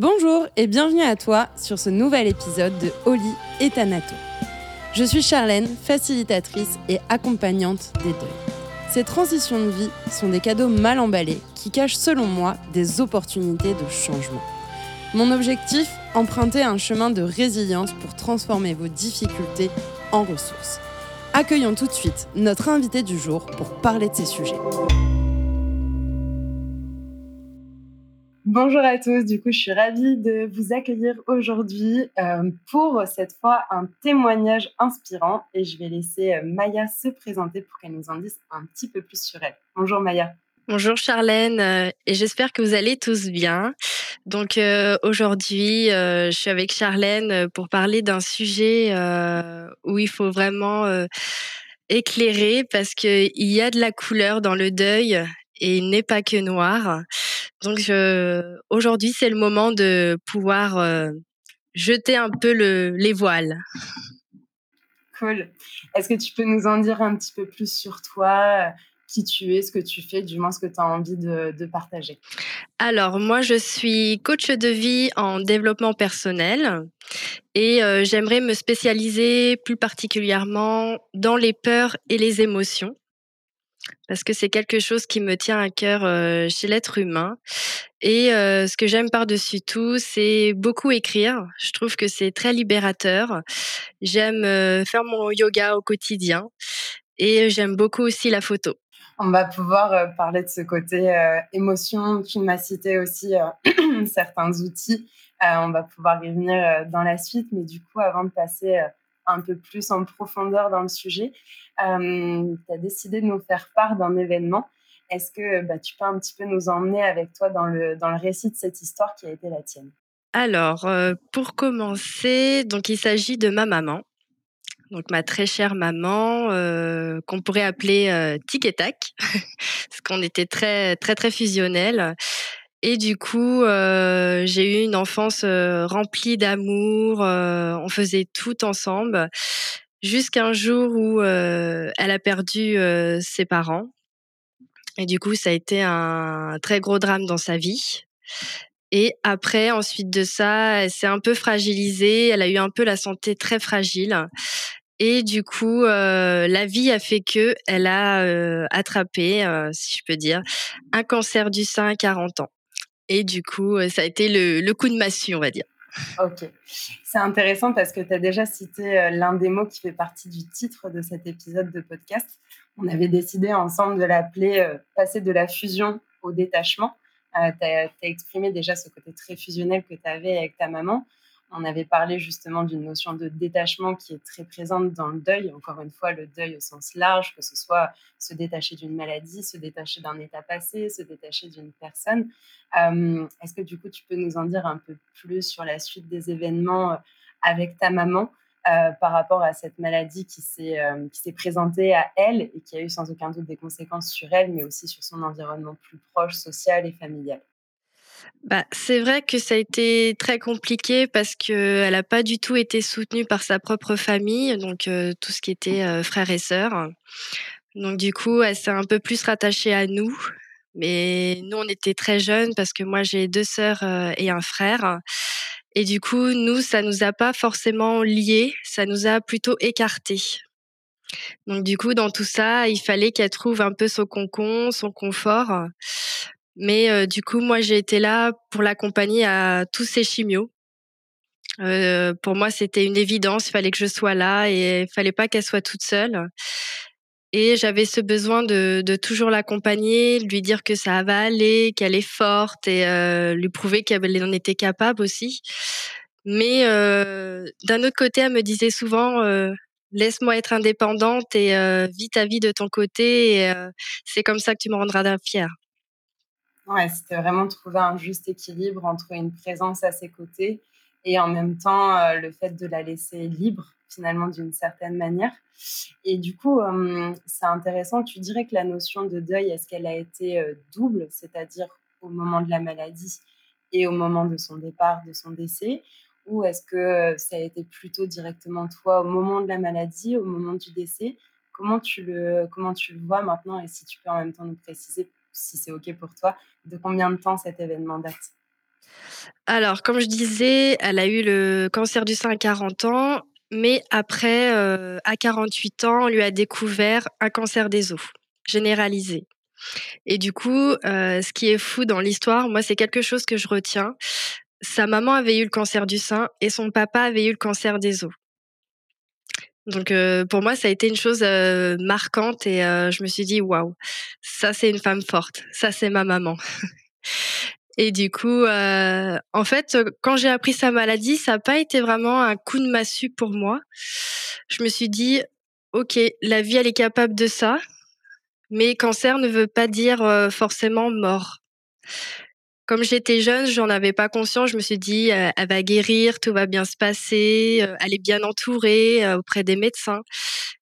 Bonjour et bienvenue à toi sur ce nouvel épisode de Oli et Thanato. Je suis Charlène, facilitatrice et accompagnante des deuils. Ces transitions de vie sont des cadeaux mal emballés qui cachent selon moi des opportunités de changement. Mon objectif, emprunter un chemin de résilience pour transformer vos difficultés en ressources. Accueillons tout de suite notre invité du jour pour parler de ces sujets. Bonjour à tous, du coup je suis ravie de vous accueillir aujourd'hui euh, pour cette fois un témoignage inspirant et je vais laisser euh, Maya se présenter pour qu'elle nous en dise un petit peu plus sur elle. Bonjour Maya. Bonjour Charlène euh, et j'espère que vous allez tous bien. Donc aujourd'hui je suis avec Charlène pour parler d'un sujet où il faut vraiment éclairer parce qu'il y a de la couleur dans le deuil et il n'est pas que noir. Donc aujourd'hui, c'est le moment de pouvoir euh, jeter un peu le, les voiles. Cool. Est-ce que tu peux nous en dire un petit peu plus sur toi, qui tu es, ce que tu fais, du moins ce que tu as envie de, de, partager? Alors, moi, je suis coach de vie en développement personnel et euh, j'aimerais me spécialiser plus particulièrement dans les peurs et les émotions parce que c'est quelque chose qui me tient à cœur euh, chez l'être humain. Et euh, ce que j'aime par-dessus tout, c'est beaucoup écrire. Je trouve que c'est très libérateur. J'aime euh, faire mon yoga au quotidien et j'aime beaucoup aussi la photo. On va pouvoir parler de ce côté émotion. Tu m'as cité aussi certains outils. on va pouvoir y venir dans la suite. Mais du coup, avant de passer un peu plus en profondeur dans le sujet, euh, tu as décidé de nous faire part d'un événement. Est-ce que bah, tu peux un petit peu nous emmener avec toi dans le, dans le récit de cette histoire qui a été la tienne? Alors, euh, pour commencer, donc il s'agit de ma maman. Donc ma très chère maman, euh, qu'on pourrait appeler Tic et Tac, parce qu'on était très très très fusionnels. Et du coup, euh, j'ai eu une enfance euh, remplie d'amour. Euh, on faisait tout ensemble, jusqu'à un jour où elle a perdu ses parents. Et du coup, ça a été un très gros drame dans sa vie. Et après, ensuite de ça, elle s'est un peu fragilisée. Elle a eu un peu la santé très fragile. Et du coup, la vie a fait que elle a attrapé, si je peux dire, un cancer du sein à 40 ans. Et du coup, euh, ça a été le, coup de massue, on va dire. Ok. C'est intéressant parce que tu as déjà cité euh, l'un des mots qui fait partie du titre de cet épisode de podcast. On avait décidé ensemble de l'appeler euh, Passer de la fusion au détachement. tu as, exprimé déjà ce côté très fusionnel que tu avais avec ta maman. On avait parlé justement d'une notion de détachement qui est très présente dans le deuil. Encore une fois, le deuil au sens large, que ce soit se détacher d'une maladie, se détacher d'un état passé, se détacher d'une personne. Euh, est-ce que du coup, tu peux nous en dire un peu plus sur la suite des événements euh, avec ta maman euh, par rapport à cette maladie qui s'est présentée à elle et qui a eu sans aucun doute des conséquences sur elle, mais aussi sur son environnement plus proche, social et familial? Bah, c'est vrai que ça a été très compliqué parce qu'elle n'a pas du tout été soutenue par sa propre famille, donc tout ce qui était frères et sœurs. Donc du coup, elle s'est un peu plus rattachée à nous. Mais nous, on était très jeunes parce que moi, j'ai deux sœurs et un frère. Et du coup, nous, ça nous a pas forcément liés, ça nous a plutôt écartés. Donc du coup, dans tout ça, il fallait qu'elle trouve un peu son concon, son confort. Mais euh, du coup, moi, j'ai été là pour l'accompagner à tous ses chimios. Euh, pour moi, c'était une évidence. Il fallait que je sois là et il fallait pas qu'elle soit toute seule. Et j'avais ce besoin de, de toujours l'accompagner, lui dire que ça va aller, qu'elle est forte et euh, lui prouver qu'elle en était capable aussi. Mais euh, d'un autre côté, elle me disait souvent euh, laisse-moi être indépendante et euh, vis ta vie de ton côté. Et c'est comme ça que tu me rendras fière. C'était vraiment trouver un juste équilibre entre une présence à ses côtés et en même temps euh, le fait de la laisser libre finalement d'une certaine manière. Et du coup, euh, c'est intéressant, tu dirais que la notion de deuil, est-ce qu'elle a été euh, double, c'est-à-dire au moment de la maladie et au moment de son départ, de son décès, ou est-ce que ça a été plutôt directement toi au moment de la maladie, au moment du décès? Comment tu le, comment tu le vois maintenant et si tu peux en même temps nous préciser si c'est OK pour toi, de combien de temps cet événement date? Alors, comme je disais, elle a eu le cancer du sein à 40 ans, mais après, heu, à 48 ans, on lui a découvert un cancer des os, généralisé et du coup, heu, ce qui est fou dans l'histoire, moi, c'est quelque chose que je retiens. Sa maman avait eu le cancer du sein et son papa avait eu le cancer des os. Donc, heu, pour moi, ça a été une chose, heu, marquante et heu, je me suis dit: «Waouh, ça, c'est une femme forte, ça, c'est ma maman». Et du coup, heu, en fait, heu, quand j'ai appris sa maladie, ça a pas été vraiment un coup de massue pour moi. Je me suis dit: «OK, la vie, elle est capable de ça, mais cancer ne veut pas dire, heu, forcément mort». Comme j'étais jeune, j'en avais pas conscience, je me suis dit: «Heu, elle va guérir, tout va bien se passer, heu, elle est bien entourée, heu, auprès des médecins»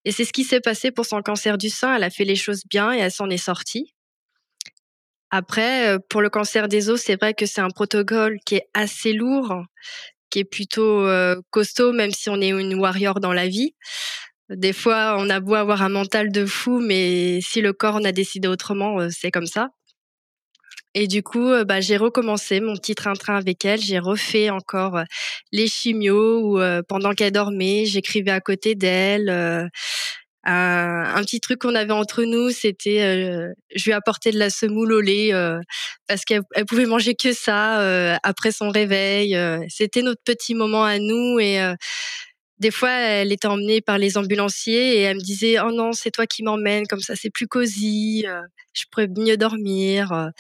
et c'est ce qui s'est passé pour son cancer du sein. Elle a fait les choses bien et elle s'en est sortie. Après, pour le cancer des os, c'est vrai que c'est un protocole qui est assez lourd, qui est plutôt, costaud, même si on est une warrior dans la vie. Des fois, on a beau avoir un mental de fou, mais si le corps en a décidé autrement, c'est comme ça. Et du coup, heu, bah, j'ai recommencé mon petit train-train avec elle. J'ai refait encore, heu, les chimios où, heu, pendant qu'elle dormait, j'écrivais à côté d'elle. Un petit truc qu'on avait entre nous, c'était, je lui apportais de la semoule au lait, parce qu'elle elle pouvait manger que ça, après son réveil. C'était notre petit moment à nous et des fois, elle était emmenée par les ambulanciers et elle me disait: «Oh non, c'est toi qui m'emmènes, comme ça c'est plus cosy, je pourrais mieux dormir»,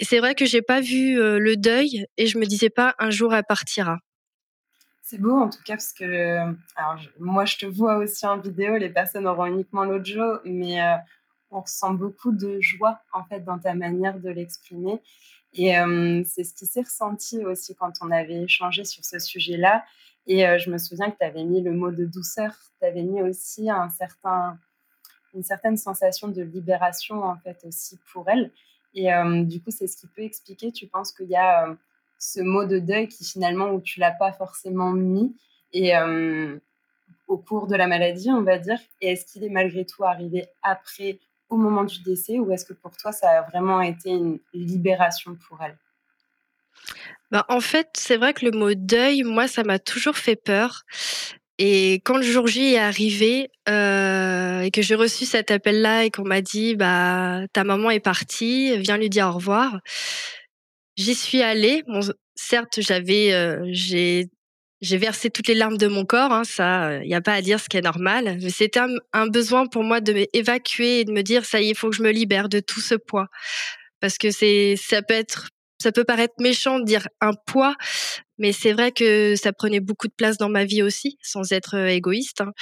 c'est vrai que j'ai pas vu, heu, le deuil et je me disais pas: «Un jour elle partira». C'est beau en tout cas parce que, alors je moi je te vois aussi en vidéo, les personnes auront uniquement l'audio, mais heu, on ressent beaucoup de joie en fait dans ta manière de l'exprimer. Et c'est ce qui s'est ressenti aussi quand on avait échangé sur ce sujet-là. Et je me souviens que tu avais mis le mot de douceur, tu avais mis aussi un certain une certaine sensation de libération en fait aussi pour elle et hem, du coup, c'est ce qui peut expliquer, tu penses qu'il y a, heu, ce mot de deuil qui finalement où tu l'as pas forcément mis et hem, au cours de la maladie, on va dire et est-ce qu'il est malgré tout arrivé après, au moment du décès ou est-ce que pour toi ça a vraiment été une libération pour elle? Bah, en fait, c'est vrai que le mot deuil, moi, ça m'a toujours fait peur et quand le jour J est arrivé, heu et que j'ai reçu cet appel-là et qu'on m'a dit: «Bah, ta maman est partie, viens lui dire au revoir». J'y suis allée. Bon, certes, j'avais, heu, j'ai j'ai versé toutes les larmes de mon corps, hein, ça, il y a pas à dire, ce qui est normal. Mais c'était un un besoin pour moi de m'évacuer et de me dire: «Ça y est, il faut que je me libère de tout ce poids». Parce que c'est ça peut être ça peut paraître méchant de dire un poids, mais c'est vrai que ça prenait beaucoup de place dans ma vie aussi, sans être, égoïste, hein.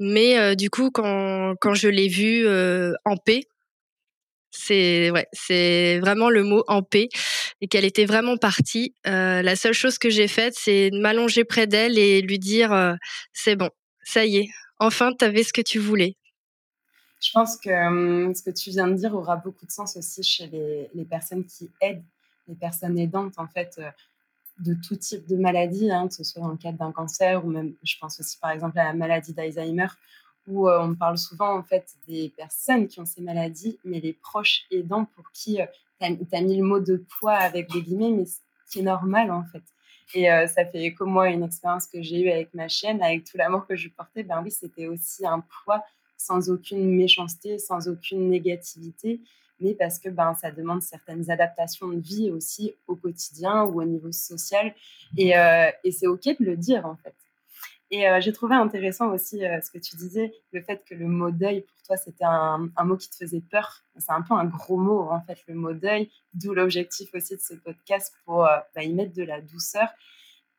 Mais du coup, quand quand je l'ai vue, heu, en paix c'est ouais, vraiment le mot en paix et qu'elle était vraiment partie, la seule chose que j'ai faite, c'est de m'allonger près d'elle et lui dire, «C'est bon, ça y est, enfin tu avais ce que tu voulais». Je pense que, ce que tu viens de dire aura beaucoup de sens aussi chez les les personnes qui aident, les personnes aidantes en fait, de tout type de maladie, hein, que ce soit dans le cadre d'un cancer ou même je pense aussi par exemple à la maladie d'Alzheimer où, heu, on parle souvent en fait des personnes qui ont ces maladies, mais les proches aidants pour qui, heu, tu as mis le mot de «poids» avec des guillemets, mais ce qui est normal en fait. Et heu, ça fait écho moi une expérience que j'ai eue avec ma chienne, avec tout l'amour que je portais, ben oui, c'était aussi un poids sans aucune méchanceté, sans aucune négativité, mais parce que, ben, ça demande certaines adaptations de vie aussi au quotidien ou au niveau social. Et heu et c'est OK de le dire en fait. Et heu, j'ai trouvé intéressant aussi, heu, ce que tu disais, le fait que le mot «deuil» pour toi c'était un un mot qui te faisait peur. C'est un peu un gros mot en fait le mot «deuil», d'où l'objectif aussi de ce podcast pour, bah, y mettre de la douceur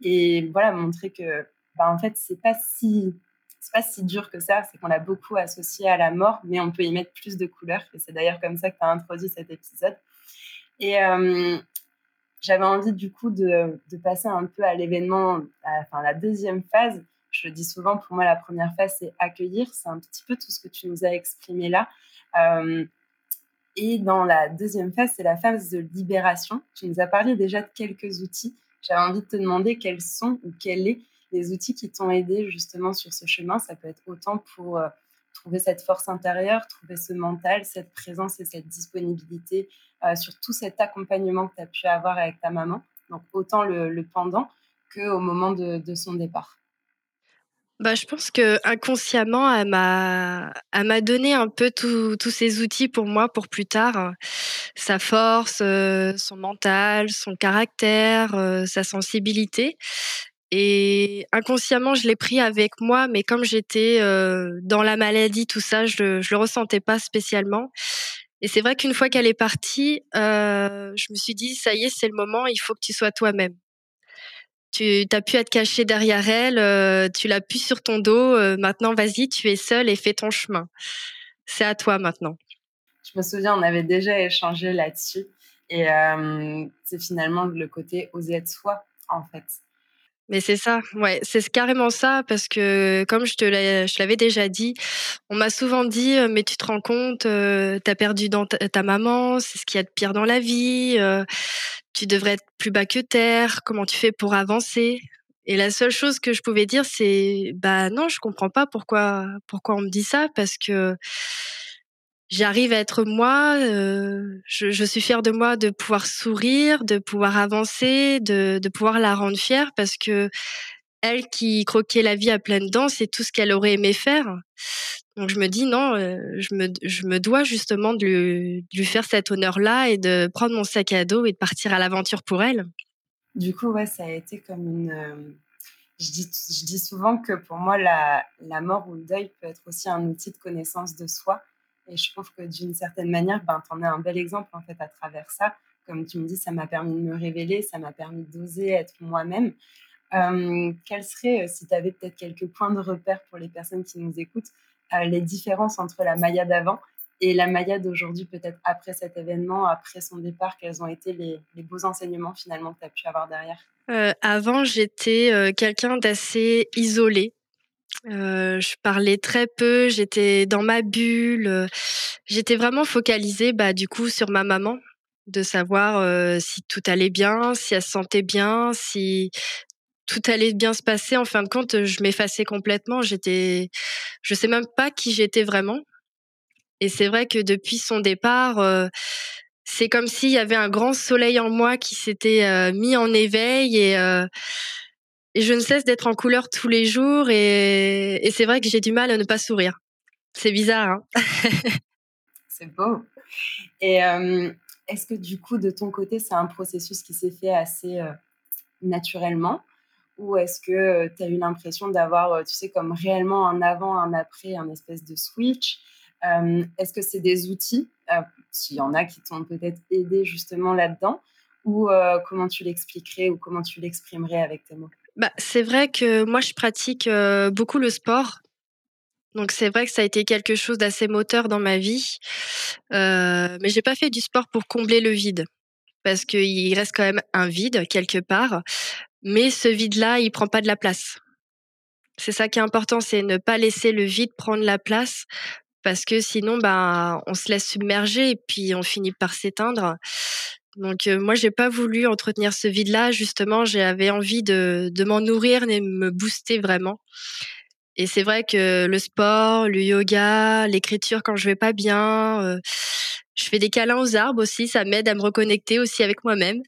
et voilà montrer que, bah, en fait c'est pas si c'est pas si dur que ça, c'est qu'on l'a beaucoup associé à la mort, mais on peut y mettre plus de couleurs et c'est d'ailleurs comme ça que tu as introduit cet épisode et hem, j'avais envie du coup de passer un peu à l'événement, enfin la 2e phase. Je le dis souvent, pour moi la 1re phase c'est accueillir, c'est un petit peu tout ce que tu nous as exprimé là, hem et dans la 2e phase, c'est la phase de libération. Tu nous as parlé déjà de quelques outils. J'avais envie de te demander quels sont ou quels est les outils qui t'ont aidé justement sur ce chemin. Ça peut être autant pour, heu, trouver cette force intérieure, trouver ce mental, cette présence et cette disponibilité, heu, sur tout cet accompagnement que tu as pu avoir avec ta maman donc autant le, pendant qu'au moment de, son départ bah, je pense que inconsciemment, elle m'a, donné un peu tous ces outils pour moi pour plus tard. Sa force, euh, son mental, son caractère, euh, sa sensibilité. Et inconsciemment, je l'ai pris avec moi, mais comme j'étais euh, dans la maladie, tout ça, je, ne le ressentais pas spécialement. Et c'est vrai qu'une fois qu'elle est partie, je me suis dit, ça y est, c'est le moment, il faut que tu sois toi-même. Tu as pu être caché derrière elle, tu l'as pu sur ton dos. maintenant, vas-y, tu es seule et fais ton chemin. C'est à toi maintenant. Je me souviens, on avait déjà échangé là-dessus. Et c'est finalement le côté oser être soi, en fait. Mais c'est ça, ouais, c'est carrément ça parce que comme je te l'avais déjà dit, on m'a souvent dit mais tu te rends compte, tu as perdu ta, maman, c'est ce qu'il y a de pire dans la vie, tu devrais être plus bas que terre, comment tu fais pour avancer? Et la seule chose que je pouvais dire c'est bah non, je comprends pas pourquoi pourquoi on me dit ça parce que j'arrive à être moi. je, suis fière de moi de pouvoir sourire, de pouvoir avancer, de, pouvoir la rendre fière parce que elle qui croquait la vie à pleines dents, c'est tout ce qu'elle aurait aimé faire. Donc je me dis non, je, me, je me dois justement de lui, faire cet honneur-là et de prendre mon sac à dos et de partir à l'aventure pour elle. Du coup, ouais, ça a été comme une. Je dis, je dis souvent que pour moi, la, la mort ou le deuil peut être aussi un outil de connaissance de soi et je trouve que d'une certaine manière, ben, tu en as un bel exemple en fait à travers ça. Comme tu me dis, ça m'a permis de me révéler, ça m'a permis d'oser être moi-même. Euh, quels seraient, euh, si tu avais peut-être quelques points de repère pour les personnes qui nous écoutent, euh, les différences entre la Maya d'avant et la Maya d'aujourd'hui, peut-être après cet événement, après son départ, quels ont été les, beaux enseignements finalement que tu as pu avoir derrière? Avant, j'étais quelqu'un d'assez isolé. Euh, je parlais très peu, j'étais dans ma bulle. Euh, j'étais vraiment focalisée, bah, du coup, sur ma maman, de savoir euh, si tout allait bien, si elle se sentait bien, si tout allait bien se passer. En fin de compte, je m'effaçais complètement. J'étais, je sais même pas qui j'étais vraiment. Et c'est vrai que depuis son départ, c'est comme s'il y avait un grand soleil en moi qui s'était mis en éveil et je ne cesse d'être en couleur tous les jours et, c'est vrai que j'ai du mal à ne pas sourire. C'est bizarre. Hein c'est beau. Et euh, est-ce que du coup, de ton côté, c'est un processus qui s'est fait assez euh, naturellement? Ou est-ce que euh, tu as eu l'impression d'avoir, tu sais, comme réellement un avant, un après, un espèce de switch? Est-ce que c'est des outils, s'il y en a qui t'ont peut-être aidé justement là-dedans, ou comment tu l'expliquerais ou comment tu l'exprimerais avec tes mots? Bah, c'est vrai que moi, je pratique beaucoup le sport. Donc, c'est vrai que ça a été quelque chose d'assez moteur dans ma vie. Euh, mais j'ai pas fait du sport pour combler le vide. Parce qu'il reste quand même un vide quelque part. Mais ce vide-là, il prend pas de la place. C'est ça qui est important, c'est ne pas laisser le vide prendre la place. Parce que sinon, ben, on se laisse submerger et puis on finit par s'éteindre. Donc moi, moi, j'ai pas voulu entretenir ce vide-là. Justement, j'avais envie de, de m'en nourrir et me booster vraiment. Et c'est vrai que le sport, le yoga, l'écriture quand je vais pas bien, je fais des câlins aux arbres aussi. Ça m'aide à me reconnecter aussi avec moi-même.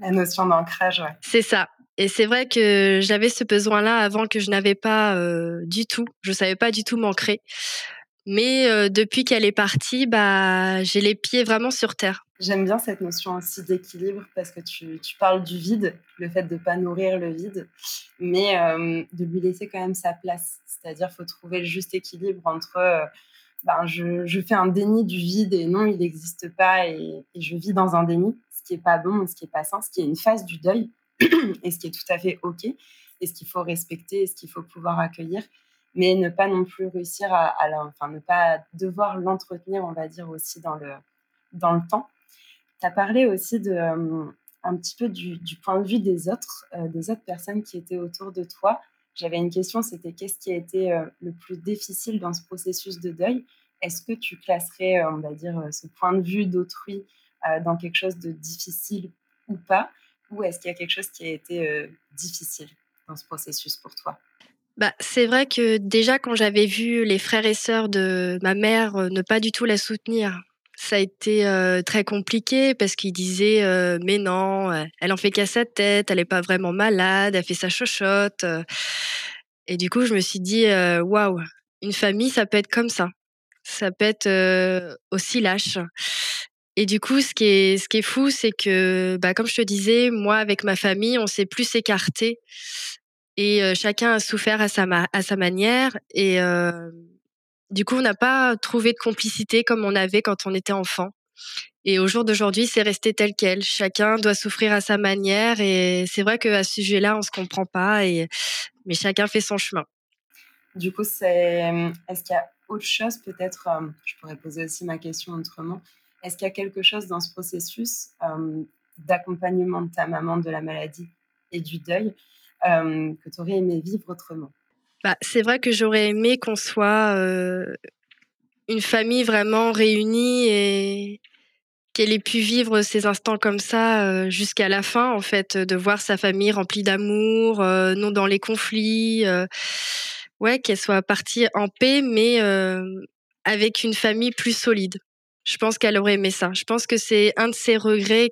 La notion d'ancrage, ouais. C'est ça. Et c'est vrai que j'avais ce besoin-là avant que je n'avais pas du tout. Je savais pas du tout m'ancrer. Mais depuis qu'elle est partie, bah, j'ai les pieds vraiment sur terre. J'aime bien cette notion aussi d'équilibre parce que tu, tu, parles du vide, le fait de ne pas nourrir le vide, mais de lui laisser quand même sa place. C'est-à-dire faut trouver le juste équilibre entre ben, je, je, fais un déni du vide et non, il n'existe pas et, et, je vis dans un déni, ce qui n'est pas bon, ce qui n'est pas sain, ce qui est une phase du deuil et ce qui est tout à fait OK et ce qu'il faut respecter et ce qu'il faut pouvoir accueillir mais ne pas non plus réussir à, enfin, ne pas devoir l'entretenir, on va dire, aussi dans le, dans le temps. Tu as parlé aussi de, euh, un petit peu du, point de vue des autres, euh, des autres personnes qui étaient autour de toi. J'avais une question, c'était qu'est-ce qui a été euh, le plus difficile dans ce processus de deuil? Est-ce que tu classerais, on va dire, ce point de vue d'autrui dans quelque chose de difficile ou pas? Ou est-ce qu'il y a quelque chose qui a été difficile dans ce processus pour toi? Bah, c'est vrai que déjà quand j'avais vu les frères et sœurs de ma mère, ne pas du tout la soutenir, ça a été très compliqué parce qu'il disait mais non, elle en fait qu'à sa tête, elle est pas vraiment malade, elle fait sa chochotte. Et du coup, je me suis dit waouh, une famille, ça peut être comme ça, ça peut être aussi lâche. Et du coup, ce qui est, ce qui est fou, c'est que, bah, comme je te disais, moi, avec ma famille, on s'est plus écarté et chacun a souffert à sa, manière. Et du coup, on n'a pas trouvé de complicité comme on avait quand on était enfant. Et au jour d'aujourd'hui, c'est resté tel quel. Chacun doit souffrir à sa manière. Et c'est vrai qu'à ce sujet-là, on se comprend pas. Et... Mais chacun fait son chemin. Du coup, est-ce qu'il y a autre chose peut-être Je pourrais poser aussi ma question autrement. Est-ce qu'il y a quelque chose dans ce processus d'accompagnement de ta maman de la maladie et du deuil que tu aurais aimé vivre autrement? Bah, c'est vrai que j'aurais aimé qu'on soit une famille vraiment réunie et qu'elle ait pu vivre ces instants comme ça jusqu'à la fin, en fait, de voir sa famille remplie d'amour, non dans les conflits. ouais, qu'elle soit partie en paix, mais avec une famille plus solide. Je pense qu'elle aurait aimé ça. Je pense que c'est un de ses regrets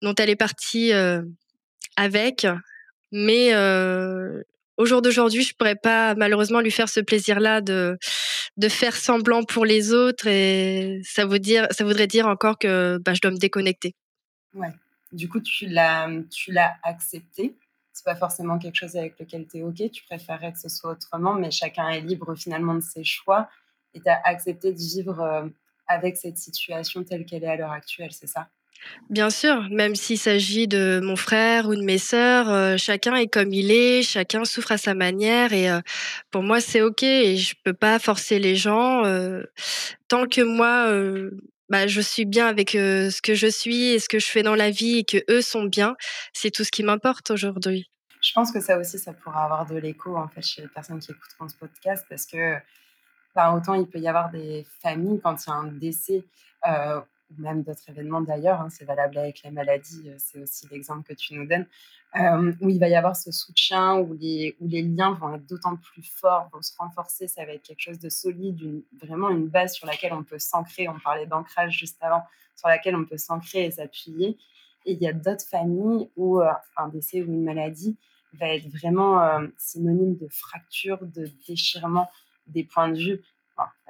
dont elle est partie avec. Mais au jour d'aujourd'hui, je pourrais pas malheureusement lui faire ce plaisir-là de de faire semblant pour les autres et ça voudrait dire encore que bah, je dois me déconnecter. Ouais. Du coup, tu l'as tu l'as accepté. C'est pas forcément quelque chose avec lequel tu es OK, tu préférerais que ce soit autrement, mais chacun est libre finalement de ses choix et tu as accepté de vivre avec cette situation telle qu'elle est à l'heure actuelle, c'est ça? Bien sûr, même s'il s'agit de mon frère ou de mes sœurs, euh, chacun est comme il est, chacun souffre à sa manière et euh, pour moi c'est ok et je peux pas forcer les gens euh, tant que moi bah, je suis bien avec ce que je suis et ce que je fais dans la vie et que eux sont bien, c'est tout ce qui m'importe aujourd'hui. Je pense que ça aussi ça pourra avoir de l'écho en fait chez les personnes qui écouteront ce podcast parce que autant il peut y avoir des familles quand il y a un décès même d'autres événements d'ailleurs, hein, c'est valable avec les maladies, euh, c'est aussi l'exemple que tu nous donnes, euh, où il va y avoir ce soutien, où les, liens vont être d'autant plus forts, vont se renforcer, ça va être quelque chose de solide, vraiment une base sur laquelle on peut s'ancrer, on parlait d'ancrage juste avant, sur laquelle on peut s'ancrer et s'appuyer. Et il y a d'autres familles où euh, un décès ou une maladie va être vraiment synonyme de fracture, de déchirement des points de vue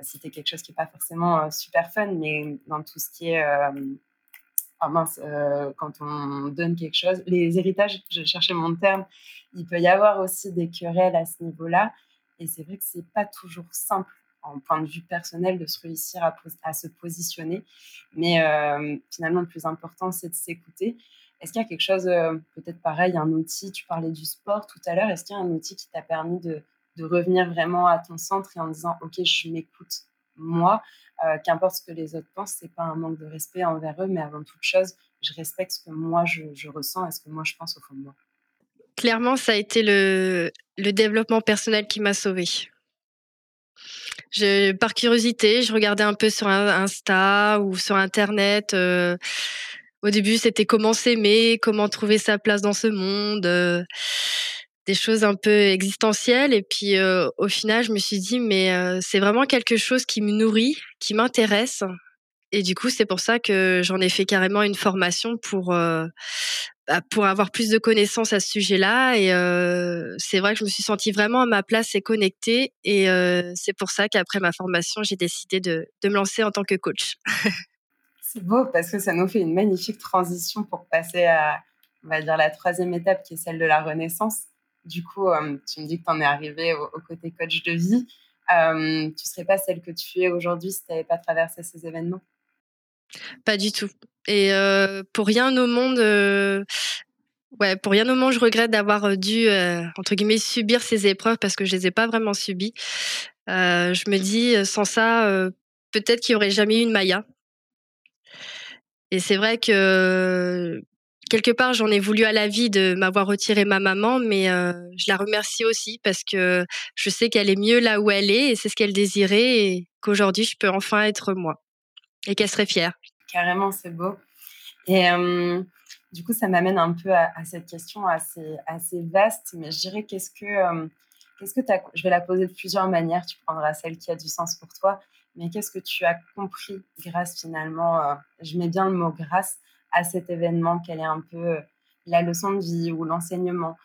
c'était quelque chose qui n'est pas forcément euh, super fun, mais dans tout ce qui est euh, ah mince, euh, quand on donne quelque chose, les héritages, je cherchais mon terme, il peut y avoir aussi des querelles à ce niveau-là. Et c'est vrai que c'est pas toujours simple en point de vue personnel de se réussir à se positionner. Mais finalement, le plus important, c'est de s'écouter. Est-ce qu'il y a quelque chose, peut-être pareil, un outil, tu parlais du sport tout à l'heure, est-ce qu'il y a un outil qui t'a permis de, de revenir vraiment à ton centre et en disant ok je m'écoute moi euh, qu'importe ce que les autres pensent c'est pas un manque de respect envers eux mais avant toute chose je respecte ce que moi je, ressens et ce que moi je pense au fond de moi clairement ça a été le, le développement personnel qui m'a sauvée je, par curiosité, je regardais un peu sur Insta ou sur Internet. Euh, au début, c'était comment s'aimer, comment trouver sa place dans ce monde. Euh, des choses un peu existentielles. Et puis au final, je me suis dit, mais c'est vraiment quelque chose qui me nourrit, qui m'intéresse. Et du coup, c'est pour ça que j'en ai fait carrément une formation pour, bah, pour avoir plus de connaissances à ce sujet-là. Et c'est vrai que je me suis sentie vraiment à ma place et connectée. Et c'est pour ça qu'après ma formation, j'ai décidé de, de me lancer en tant que coach. c'est beau parce que ça nous fait une magnifique transition pour passer à, on va dire, la troisième étape qui est celle de la renaissance. Du coup, euh, tu me dis que tu en es arrivée au, côté coach de vie. Euh, tu serais pas celle que tu es aujourd'hui si tu n'avais pas traversé ces événements? Pas du tout. Et euh, pour rien au monde, ouais, pour rien au monde, je regrette d'avoir dû, entre guillemets, subir ces épreuves parce que je ne les ai pas vraiment subies. je me dis, sans ça, peut-être qu'il n'y aurait jamais eu une Maya. Et c'est vrai que quelque part, j'en ai voulu à la vie de m'avoir retiré ma maman, mais euh, je la remercie aussi parce que je sais qu'elle est mieux là où elle est et c'est ce qu'elle désirait et qu'aujourd'hui, je peux enfin être moi et qu'elle serait fière. Carrément, c'est beau. Et euh, du coup, ça m'amène un peu à, cette question assez, assez vaste, mais je dirais qu'est-ce que, euh, qu'est-ce que je vais la poser de plusieurs manières, tu prendras celle qui a du sens pour toi. mais qu'est-ce que tu as compris grâce finalement, euh, je mets bien le mot grâce à cet événement, quelle est un peu la leçon de vie ou l'enseignement?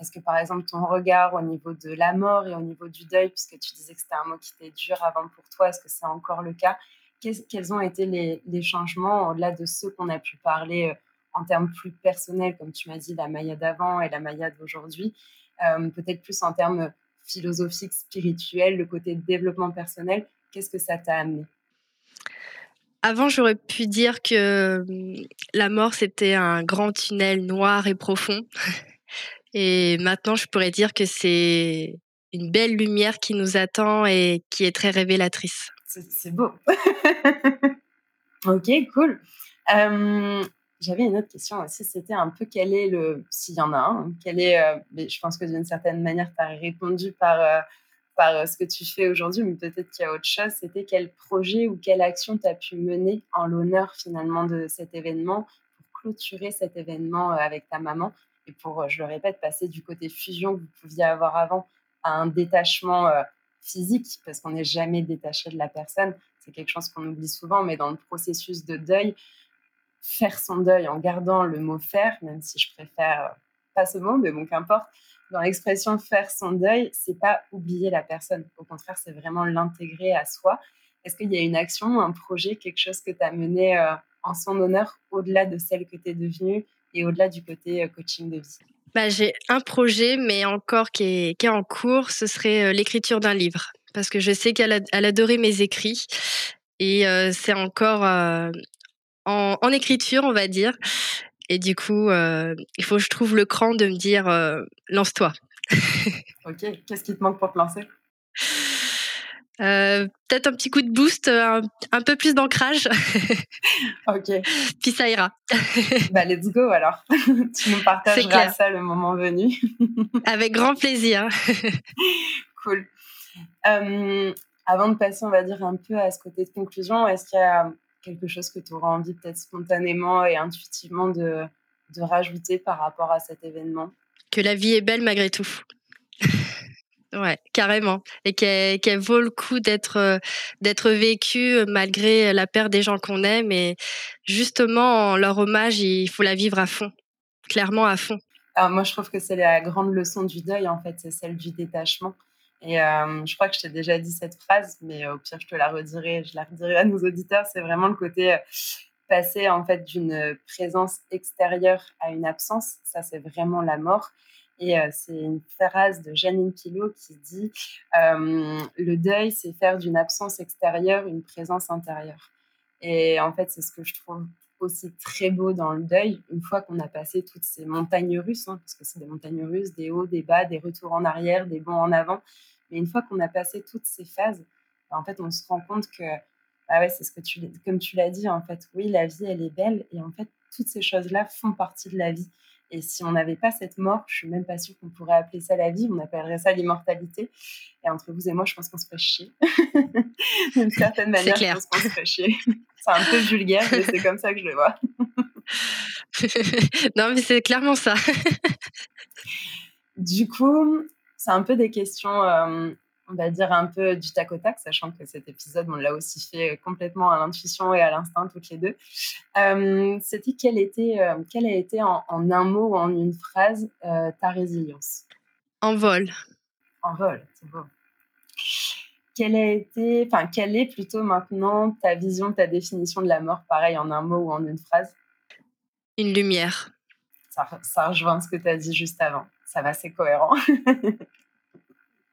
Est-ce que par exemple ton regard au niveau de la mort et au niveau du deuil, puisque tu disais que c'était un mot qui était dur avant pour toi, est-ce que c'est encore le cas? Quels ont été les, changements au-delà de ceux qu'on a pu parler en termes plus personnels, comme tu m'as dit, la Maya d'avant et la Maya d'aujourd'hui, euh, peut-être plus en termes philosophiques, spirituels, le côté développement personnel, qu'est-ce que ça t'a amené? Avant, j'aurais pu dire que hum, la mort, c'était un grand tunnel noir et profond. Et maintenant, je pourrais dire que c'est une belle lumière qui nous attend et qui est très révélatrice. C'est beau. ok, cool. Euh, j'avais une autre question aussi, c'était un peu quel est le, s'il y en a un, quel est, euh, je pense que d'une certaine manière, tu as répondu par, euh, par euh, ce que tu fais aujourd'hui, mais peut-être qu'il y a autre chose, c'était quel projet ou quelle action tu as pu mener en l'honneur finalement de cet événement, pour clôturer cet événement avec ta maman, et pour, je le répète, passer du côté fusion que vous pouviez avoir avant à un détachement physique, parce qu'on n'est jamais détaché de la personne, c'est quelque chose qu'on oublie souvent, mais dans le processus de deuil, faire son deuil en gardant le mot faire, même si je préfère euh, pas ce mot, mais bon, qu'importe. Dans l'expression faire son deuil, c'est pas oublier la personne. Au contraire, c'est vraiment l'intégrer à soi. Est-ce qu'il y a une action, un projet, quelque chose que tu as mené euh, en son honneur au-delà de celle que tu es devenue et au-delà du côté euh, coaching de vie? Bah, J'ai un projet, mais encore qui est, en cours, ce serait l'écriture d'un livre. Parce que je sais qu'elle elle adorait mes écrits. Et c'est encore en, écriture, on va dire. Et du coup, euh, il faut que je trouve le cran de me dire euh, lance-toi. ok, qu'est-ce qui te manque pour te lancer? Euh, Peut-être un petit coup de boost, un, peu plus d'ancrage. ok. Puis ça ira. bah, let's go alors. tu nous partageras ça le moment venu. Avec grand plaisir. cool. avant de passer, on va dire, un peu à ce côté de conclusion, est-ce qu'il y a quelque chose que tu auras envie peut-être spontanément et intuitivement de, de rajouter par rapport à cet événement? Que la vie est belle malgré tout. ouais, carrément. Et qu'elle vaut le coup d'être euh, d'être vécue malgré la perte des gens qu'on aime. Et justement, en leur hommage, il faut la vivre à fond, clairement à fond. Alors moi, je trouve que c'est la grande leçon du deuil, en fait, c'est celle du détachement. Et euh, je crois que je t'ai déjà dit cette phrase, mais euh, au pire, je te la redirai, je la redirai à nos auditeurs. C'est vraiment le côté euh, passer en fait d'une présence extérieure à une absence. Ça, c'est vraiment la mort. Et c'est une phrase de Janine Pilot qui dit Le deuil, c'est faire d'une absence extérieure une présence intérieure. Et en fait, c'est ce que je trouve aussi très beau dans le deuil, une fois qu'on a passé toutes ces montagnes russes, hein, parce que c'est des montagnes russes, des hauts, des bas, des retours en arrière, des bons en avant. Mais une fois qu'on a passé toutes ces phases, bah, en fait, on se rend compte que, ah ouais, c'est ce que tu, comme tu l'as dit, en fait, oui, la vie, elle est belle, et en fait, toutes ces choses-là font partie de la vie. Et si on n'avait pas cette mort, je suis même pas sûre qu'on pourrait appeler ça la vie, on appellerait ça l'immortalité. Et entre vous et moi, je pense qu'on se ferait chier. D'une certaine manière, je pense qu'on se ferait chier. c'est un peu vulgaire, mais c'est comme ça que je le vois. non, mais c'est clairement ça. du coup, c'est un peu des questions, euh, on va dire, un peu du tac au tac, sachant que cet épisode, on l'a aussi fait complètement à l'intuition et à l'instinct, toutes les deux. Euh, C'était quelle, était, euh, quelle a été en, un mot ou en une phrase euh, ta résilience? En vol. En vol, c'est beau. Quelle a été, enfin, quelle est plutôt maintenant ta vision, ta définition de la mort, pareil, en un mot ou en une phrase? Une lumière. Ça, ça rejoint ce que tu as dit juste avant. Ça va, c'est cohérent.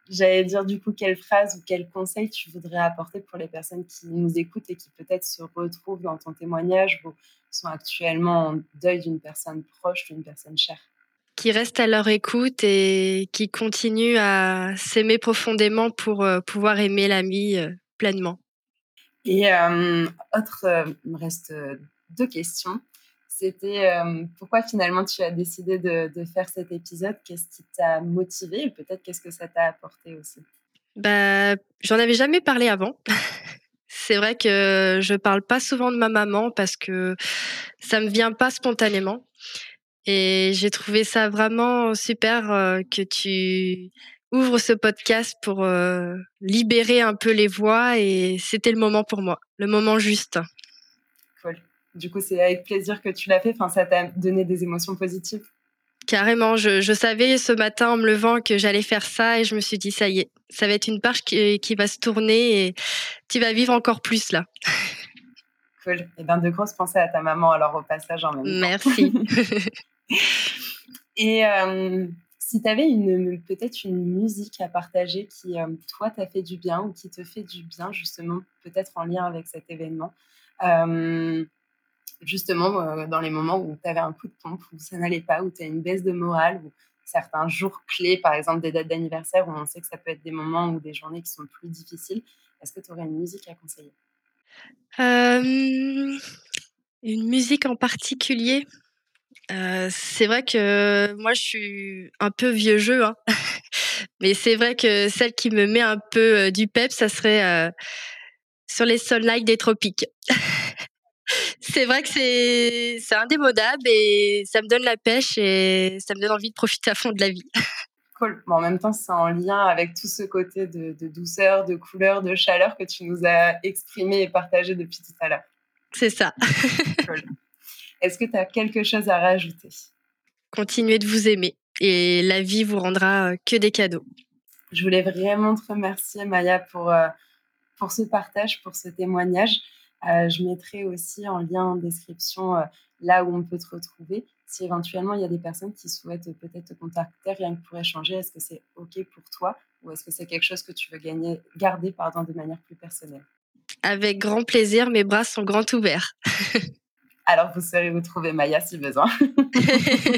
J'allais dire du coup quelle phrase ou quel conseil tu voudrais apporter pour les personnes qui nous écoutent et qui peut-être se retrouvent dans ton témoignage ou sont actuellement en deuil d'une personne proche, d'une personne chère? Qui restent à leur écoute et qui continuent à s'aimer profondément pour euh, pouvoir aimer l'ami euh, pleinement. Et euh, autre, il me reste deux questions c'était euh, pourquoi finalement tu as décidé de, faire cet épisode? Qu'est-ce qui t'a motivé peut-être qu'est-ce que ça t'a apporté aussi? Bah, J'en avais jamais parlé avant. C'est vrai que je parle pas souvent de ma maman parce que ça me vient pas spontanément. Et j'ai trouvé ça vraiment super euh, que tu ouvre ce podcast pour libérer un peu les voix et c'était le moment pour moi, le moment juste. Du coup, c'est avec plaisir que tu l'as fait. Enfin, ça t'a donné des émotions positives. Carrément, je, savais ce matin en me levant que j'allais faire ça et je me suis dit ça y est, ça va être une page qui, qui va se tourner et tu vas vivre encore plus là. Cool. Et eh bien, de grosses pensées à ta maman alors au passage en même temps. Merci. et euh, si tu avais une, peut-être une musique à partager qui, euh, toi, t'a fait du bien ou qui te fait du bien, justement, peut-être en lien avec cet événement, euh, justement, dans les moments où tu avais un coup de pompe, où ça n'allait pas, où tu as une baisse de morale, ou certains jours clés, par exemple des dates d'anniversaire, où on sait que ça peut être des moments ou des journées qui sont plus difficiles, est-ce que tu aurais une musique à conseiller? Une musique en particulier? c'est vrai que moi, je suis un peu vieux jeu, hein. Mais c'est vrai que celle qui me met un peu, du pep, ça serait, «Sur les Sunlight des tropiques». C'est vrai que c'est c'est indémodable et ça me donne la pêche et ça me donne envie de profiter à fond de la vie. en même temps, c'est en lien avec tout ce côté de, douceur, de couleur, de chaleur que tu nous as exprimé et partagé depuis tout à l'heure. C'est ça. Est-ce que tu as quelque chose à rajouter? Continuez de vous aimer et la vie vous rendra euh, que des cadeaux. Je voulais vraiment te remercier, Maya, pour, euh, pour ce partage, pour ce témoignage. Euh, je mettrai aussi en lien en description là où on peut te retrouver. Si éventuellement il y a des personnes qui souhaitent peut-être te contacter rien que pour échanger, est-ce que c'est OK pour toi ou est-ce que c'est quelque chose que tu veux gagner, garder pardon, de manière plus personnelle? Avec grand plaisir, mes bras sont grands ouverts. Alors vous saurez où trouver Maya si besoin.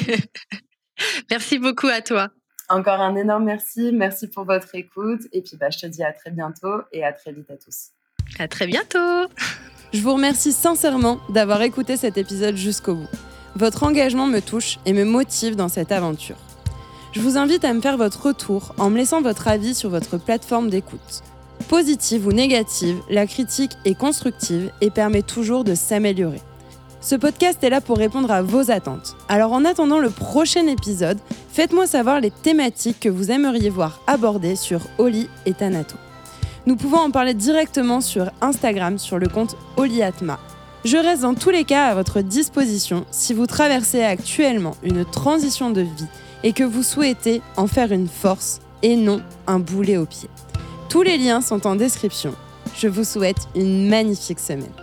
merci beaucoup à toi. Encore un énorme merci. Merci pour votre écoute. Et puis bah, je te dis à très bientôt et à très vite à tous. À très bientôt. Je vous remercie sincèrement d'avoir écouté cet épisode jusqu'au bout. Votre engagement me touche et me motive dans cette aventure. Je vous invite à me faire votre retour en me laissant votre avis sur votre plateforme d'écoute. Positive ou négative, la critique est constructive et permet toujours de s'améliorer. Ce podcast est là pour répondre à vos attentes. Alors en attendant le prochain épisode, faites-moi savoir les thématiques que vous aimeriez voir abordées sur Oli et Thanato. Nous pouvons en parler directement sur Instagram sur le compte Oliatma. Je reste dans tous les cas à votre disposition si vous traversez actuellement une transition de vie et que vous souhaitez en faire une force et non un boulet au pied. Tous les liens sont en description. Je vous souhaite une magnifique semaine.